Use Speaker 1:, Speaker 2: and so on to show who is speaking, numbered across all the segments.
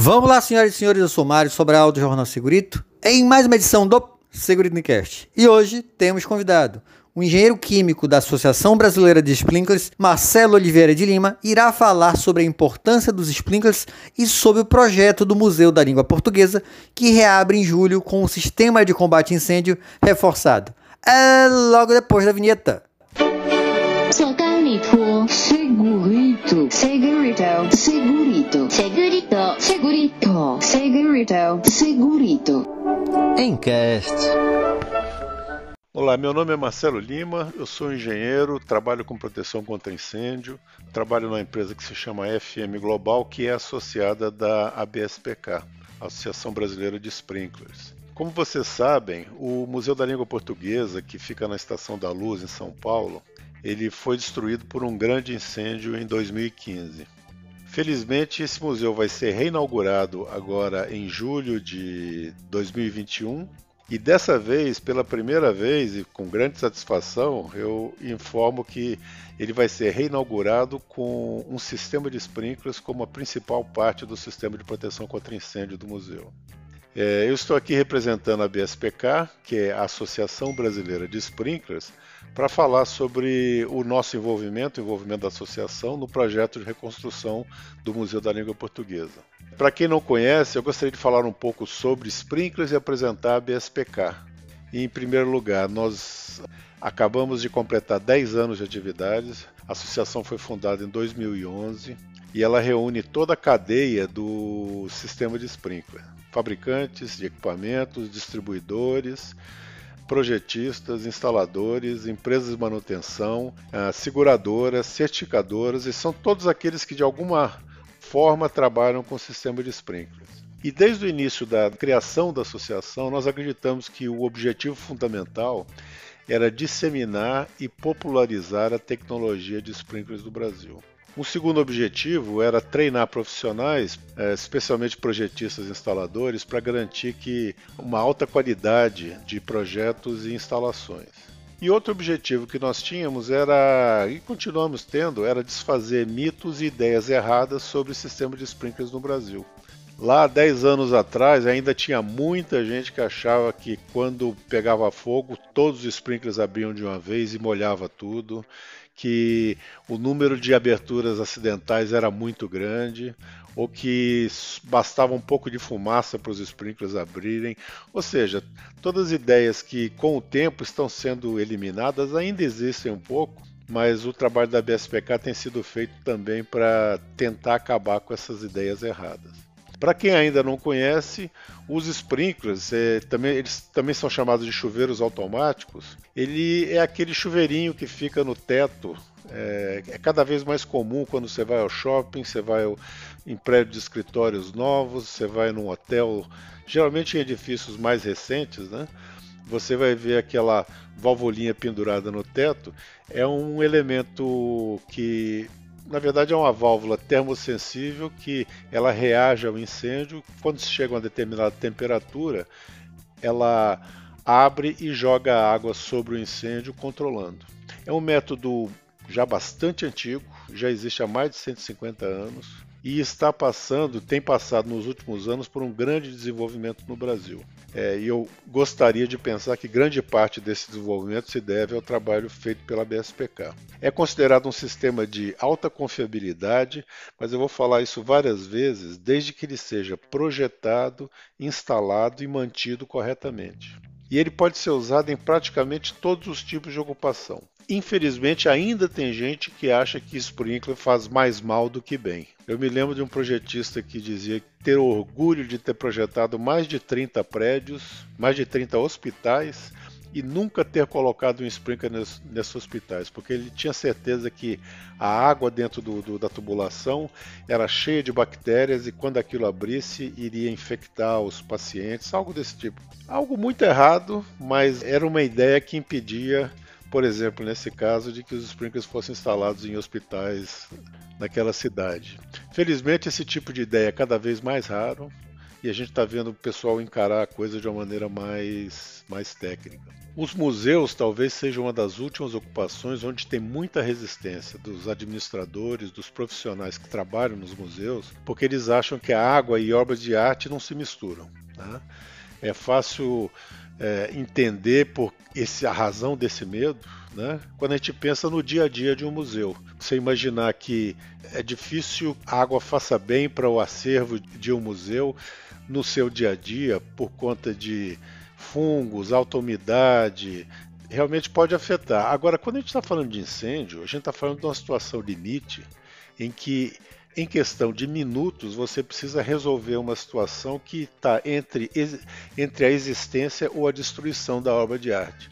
Speaker 1: Vamos lá, senhoras e senhores, eu sou Mário Sobral do Jornal Segurito, em mais uma edição do Seguriticast. E hoje temos convidado o engenheiro químico da Associação Brasileira de Sprinklers, Marcelo Oliveira de Lima, irá falar sobre a importância dos sprinklers e sobre o projeto do Museu da Língua Portuguesa, que reabre em julho com o sistema de combate a incêndio reforçado. É logo depois da vinheta.
Speaker 2: Segurito, segurito, segurito, segurito, segurito, segurito, segurito, segurito.
Speaker 3: Encast.
Speaker 4: Olá, meu nome é Marcelo Lima, eu sou engenheiro, trabalho com proteção contra incêndio, trabalho numa empresa que se chama FM Global, que é associada da ABSPK, Associação Brasileira de Sprinklers. Como vocês sabem, o Museu da Língua Portuguesa, que fica na Estação da Luz, em São Paulo, ele foi destruído por um grande incêndio em 2015. Felizmente, esse museu vai ser reinaugurado agora em julho de 2021. E dessa vez, pela primeira vez e com grande satisfação, eu informo que ele vai ser reinaugurado com um sistema de sprinklers como a principal parte do sistema de proteção contra incêndio do museu. É, eu estou aqui representando a BSPK, que é a Associação Brasileira de Sprinklers, para falar sobre o nosso envolvimento, o envolvimento da associação no projeto de reconstrução do Museu da Língua Portuguesa. Para quem não conhece, eu gostaria de falar um pouco sobre sprinklers e apresentar a BSPK. Em primeiro lugar, nós acabamos de completar 10 anos de atividades. A associação foi fundada em 2011 e ela reúne toda a cadeia do sistema de sprinkler: fabricantes de equipamentos, distribuidores, projetistas, instaladores, empresas de manutenção, ah, seguradoras, certificadoras e são todos aqueles que de alguma forma trabalham com o sistema de sprinklers. E desde o início da criação da associação, nós acreditamos que o objetivo fundamental era disseminar e popularizar a tecnologia de sprinklers do Brasil. O segundo objetivo era treinar profissionais, é, especialmente projetistas e instaladores, para garantir que uma alta qualidade de projetos e instalações. E outro objetivo que nós tínhamos era, e continuamos tendo, era desfazer mitos e ideias erradas sobre o sistema de sprinklers no Brasil. Lá, 10 anos atrás, ainda tinha muita gente que achava que quando pegava fogo, todos os sprinklers abriam de uma vez e molhava tudo, que o número de aberturas acidentais era muito grande, ou que bastava um pouco de fumaça para os sprinklers abrirem. Ou seja, todas as ideias que com o tempo estão sendo eliminadas ainda existem um pouco, mas o trabalho da BSPK tem sido feito também para tentar acabar com essas ideias erradas. Para quem ainda não conhece, os sprinklers, é, também, eles também são chamados de chuveiros automáticos. Ele é aquele chuveirinho que fica no teto. É, é cada vez mais comum quando você vai ao shopping, você vai ao, em prédios de escritórios novos, você vai num hotel, geralmente em edifícios mais recentes, né? Você vai ver aquela valvolinha pendurada no teto. É um elemento que na verdade é uma válvula termosensível que ela reage ao incêndio. Quando chega a uma determinada temperatura, ela abre e joga água sobre o incêndio, controlando. É um método já bastante antigo, já existe há mais de 150 anos e está passando, tem passado nos últimos anos por um grande desenvolvimento no Brasil. É, e eu gostaria de pensar que grande parte desse desenvolvimento se deve ao trabalho feito pela BSPK. É considerado um sistema de alta confiabilidade, mas eu vou falar isso várias vezes, desde que ele seja projetado, instalado e mantido corretamente. E ele pode ser usado em praticamente todos os tipos de ocupação. Infelizmente, ainda tem gente que acha que sprinkler faz mais mal do que bem. Eu me lembro de um projetista que dizia ter orgulho de ter projetado mais de 30 prédios, mais de 30 hospitais e nunca ter colocado um sprinkler nesses hospitais, porque ele tinha certeza que a água dentro do, do, da tubulação era cheia de bactérias e quando aquilo abrisse iria infectar os pacientes, algo desse tipo. Algo muito errado, mas era uma ideia que impedia por exemplo, nesse caso, de que os sprinklers fossem instalados em hospitais naquela cidade. Felizmente, esse tipo de ideia é cada vez mais raro. e a gente está vendo o pessoal encarar a coisa de uma maneira mais, mais técnica. Os museus talvez sejam uma das últimas ocupações onde tem muita resistência dos administradores, dos profissionais que trabalham nos museus, porque eles acham que a água e obras de arte não se misturam. Né? É fácil é, entender por esse, a razão desse medo, né? Quando a gente pensa no dia a dia de um museu, você imaginar que é difícil a água faça bem para o acervo de um museu no seu dia a dia por conta de fungos, alta umidade, realmente pode afetar. Agora, quando a gente está falando de incêndio, a gente está falando de uma situação limite em que, em questão de minutos, você precisa resolver uma situação que está entre, entre a existência ou a destruição da obra de arte.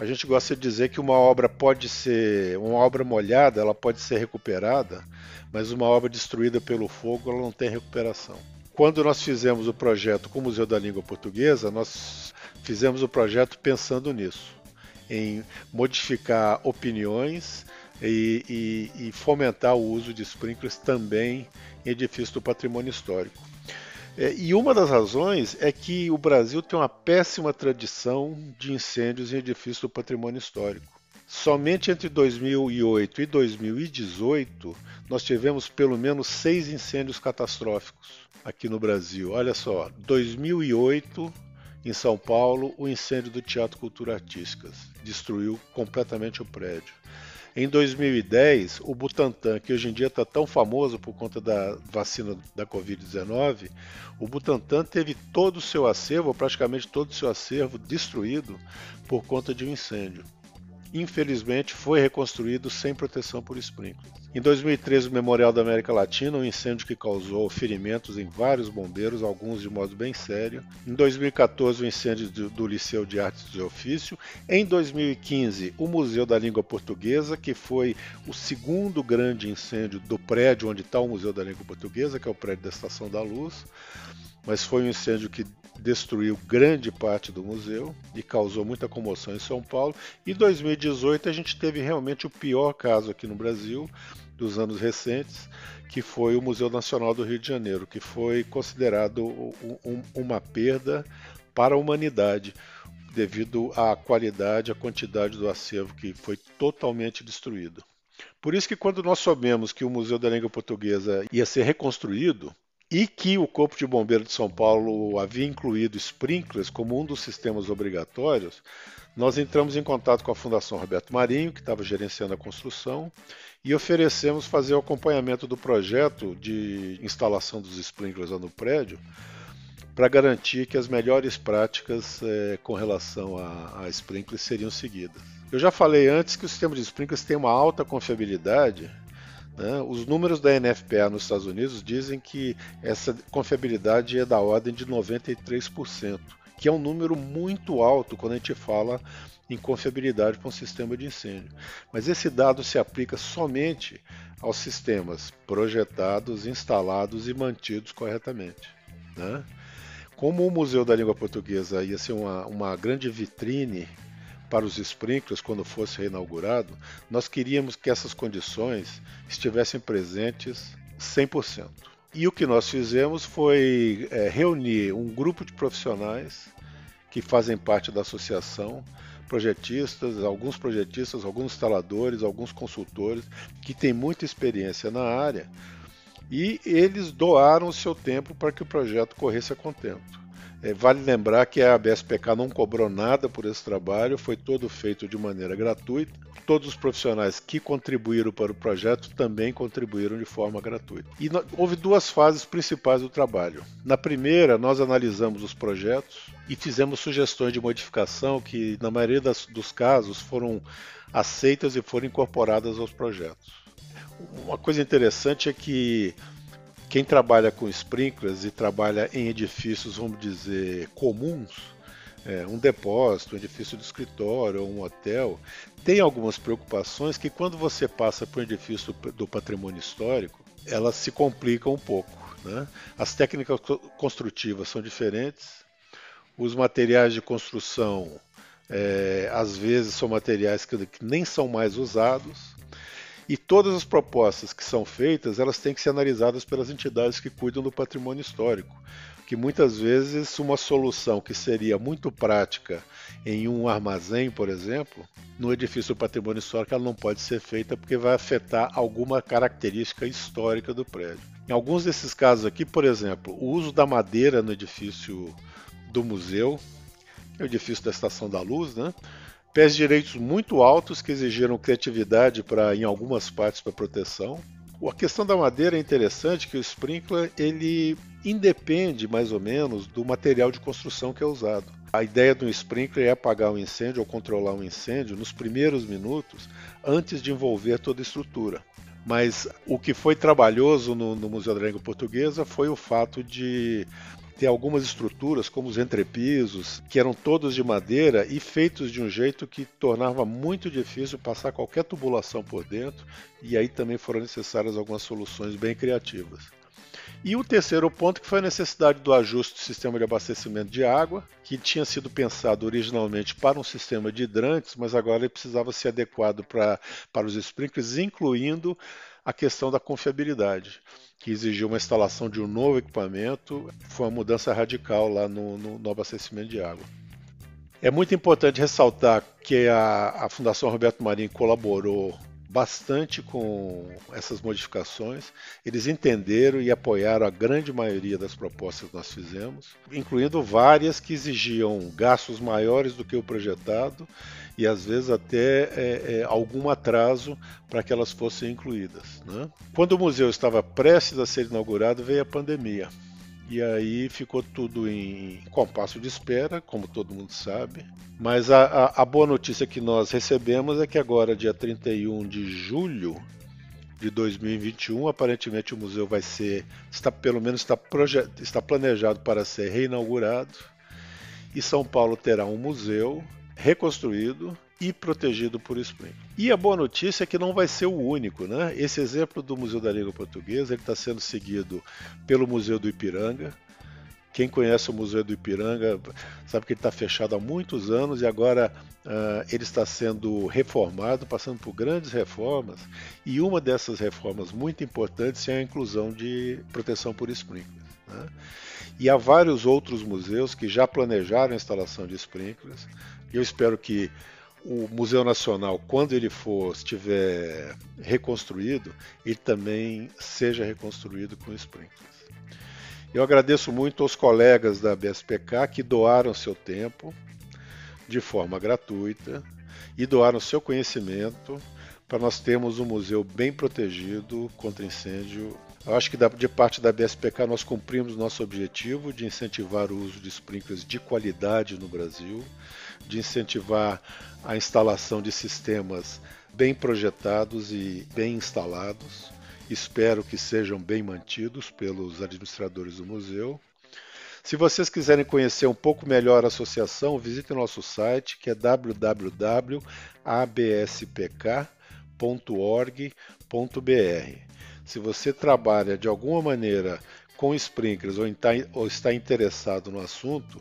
Speaker 4: A gente gosta de dizer que uma obra pode ser, uma obra molhada, ela pode ser recuperada, mas uma obra destruída pelo fogo, ela não tem recuperação. Quando nós fizemos o projeto com o Museu da Língua Portuguesa, nós fizemos o projeto pensando nisso, em modificar opiniões e, e, e fomentar o uso de sprinklers também em edifícios do patrimônio histórico. É, e uma das razões é que o Brasil tem uma péssima tradição de incêndios em edifícios do patrimônio histórico. Somente entre 2008 e 2018 nós tivemos pelo menos seis incêndios catastróficos aqui no Brasil. Olha só, 2008 em São Paulo, o incêndio do Teatro Cultura Artísticas destruiu completamente o prédio. Em 2010, o Butantan, que hoje em dia está tão famoso por conta da vacina da Covid-19, o Butantan teve todo o seu acervo, praticamente todo o seu acervo, destruído por conta de um incêndio infelizmente foi reconstruído sem proteção por sprinkler. Em 2013, o Memorial da América Latina, um incêndio que causou ferimentos em vários bombeiros, alguns de modo bem sério. Em 2014, o incêndio do, Liceu de Artes de Ofício. Em 2015, o Museu da Língua Portuguesa, que foi o segundo grande incêndio do prédio onde está o Museu da Língua Portuguesa, que é o prédio da Estação da Luz mas foi um incêndio que destruiu grande parte do museu e causou muita comoção em São Paulo. Em 2018 a gente teve realmente o pior caso aqui no Brasil dos anos recentes, que foi o Museu Nacional do Rio de Janeiro, que foi considerado um, uma perda para a humanidade devido à qualidade, à quantidade do acervo que foi totalmente destruído. Por isso que quando nós soubemos que o Museu da Língua Portuguesa ia ser reconstruído, e que o Corpo de Bombeiro de São Paulo havia incluído sprinklers como um dos sistemas obrigatórios, nós entramos em contato com a Fundação Roberto Marinho, que estava gerenciando a construção, e oferecemos fazer o acompanhamento do projeto de instalação dos sprinklers no prédio, para garantir que as melhores práticas é, com relação a, a sprinklers seriam seguidas. Eu já falei antes que o sistema de sprinklers tem uma alta confiabilidade? Os números da NFPA nos Estados Unidos dizem que essa confiabilidade é da ordem de 93%, que é um número muito alto quando a gente fala em confiabilidade para um sistema de incêndio. Mas esse dado se aplica somente aos sistemas projetados, instalados e mantidos corretamente. Né? Como o Museu da Língua Portuguesa ia ser uma, uma grande vitrine para os sprinklers quando fosse reinaugurado, nós queríamos que essas condições estivessem presentes 100%. E o que nós fizemos foi é, reunir um grupo de profissionais que fazem parte da associação, projetistas, alguns projetistas, alguns instaladores, alguns consultores que têm muita experiência na área e eles doaram o seu tempo para que o projeto corresse a contento. É, vale lembrar que a ABSPK não cobrou nada por esse trabalho, foi todo feito de maneira gratuita. Todos os profissionais que contribuíram para o projeto também contribuíram de forma gratuita. E no, houve duas fases principais do trabalho. Na primeira, nós analisamos os projetos e fizemos sugestões de modificação que, na maioria das, dos casos, foram aceitas e foram incorporadas aos projetos. Uma coisa interessante é que quem trabalha com sprinklers e trabalha em edifícios, vamos dizer, comuns, é, um depósito, um edifício de escritório um hotel, tem algumas preocupações que quando você passa por um edifício do patrimônio histórico, elas se complicam um pouco. Né? As técnicas construtivas são diferentes, os materiais de construção é, às vezes são materiais que, que nem são mais usados, E todas as propostas que são feitas, elas têm que ser analisadas pelas entidades que cuidam do patrimônio histórico, que muitas vezes uma solução que seria muito prática em um armazém, por exemplo, no edifício do patrimônio histórico ela não pode ser feita porque vai afetar alguma característica histórica do prédio. Em alguns desses casos aqui, por exemplo, o uso da madeira no edifício do museu, o edifício da Estação da Luz, né? Pés direitos muito altos que exigiram criatividade para em algumas partes para proteção. A questão da madeira é interessante que o sprinkler ele independe mais ou menos do material de construção que é usado. A ideia do sprinkler é apagar um incêndio ou controlar um incêndio nos primeiros minutos antes de envolver toda a estrutura. Mas o que foi trabalhoso no, no Museu da Língua Portuguesa foi o fato de ter algumas estruturas, como os entrepisos, que eram todos de madeira e feitos de um jeito que tornava muito difícil passar qualquer tubulação por dentro, e aí também foram necessárias algumas soluções bem criativas. E o terceiro ponto que foi a necessidade do ajuste do sistema de abastecimento de água, que tinha sido pensado originalmente para um sistema de hidrantes, mas agora ele precisava ser adequado para, para os sprinklers, incluindo a questão da confiabilidade, que exigiu uma instalação de um novo equipamento, foi uma mudança radical lá no, no, no abastecimento de água. É muito importante ressaltar que a, a Fundação Roberto Marinho colaborou bastante com essas modificações. Eles entenderam e apoiaram a grande maioria das propostas que nós fizemos, incluindo várias que exigiam gastos maiores do que o projetado e às vezes até é, é, algum atraso para que elas fossem incluídas. Né? Quando o museu estava prestes a ser inaugurado, veio a pandemia. E aí ficou tudo em compasso de espera, como todo mundo sabe. Mas a, a, a, boa notícia que nós recebemos é que agora, dia 31 de julho de 2021, aparentemente o museu vai ser, está pelo menos está, está planejado para ser reinaugurado. E São Paulo terá um museu reconstruído e protegido por Spring. E a boa notícia é que não vai ser o único, né? Esse exemplo do Museu da Língua Portuguesa está sendo seguido pelo Museu do Ipiranga. Quem conhece o Museu do Ipiranga sabe que ele está fechado há muitos anos e agora uh, ele está sendo reformado, passando por grandes reformas. E uma dessas reformas muito importantes é a inclusão de proteção por sprinklers. Né? E há vários outros museus que já planejaram a instalação de sprinklers. Eu espero que o Museu Nacional, quando ele for estiver reconstruído, ele também seja reconstruído com sprinklers. Eu agradeço muito aos colegas da BSPK que doaram seu tempo de forma gratuita e doaram seu conhecimento para nós termos um museu bem protegido contra incêndio. Eu acho que de parte da BSPK nós cumprimos nosso objetivo de incentivar o uso de sprinklers de qualidade no Brasil de incentivar a instalação de sistemas bem projetados e bem instalados. Espero que sejam bem mantidos pelos administradores do museu. Se vocês quiserem conhecer um pouco melhor a associação, visite nosso site que é www.abspk.org.br. Se você trabalha de alguma maneira com sprinklers ou está interessado no assunto,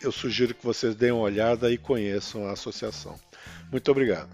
Speaker 4: eu sugiro que vocês deem uma olhada e conheçam a associação. Muito obrigado.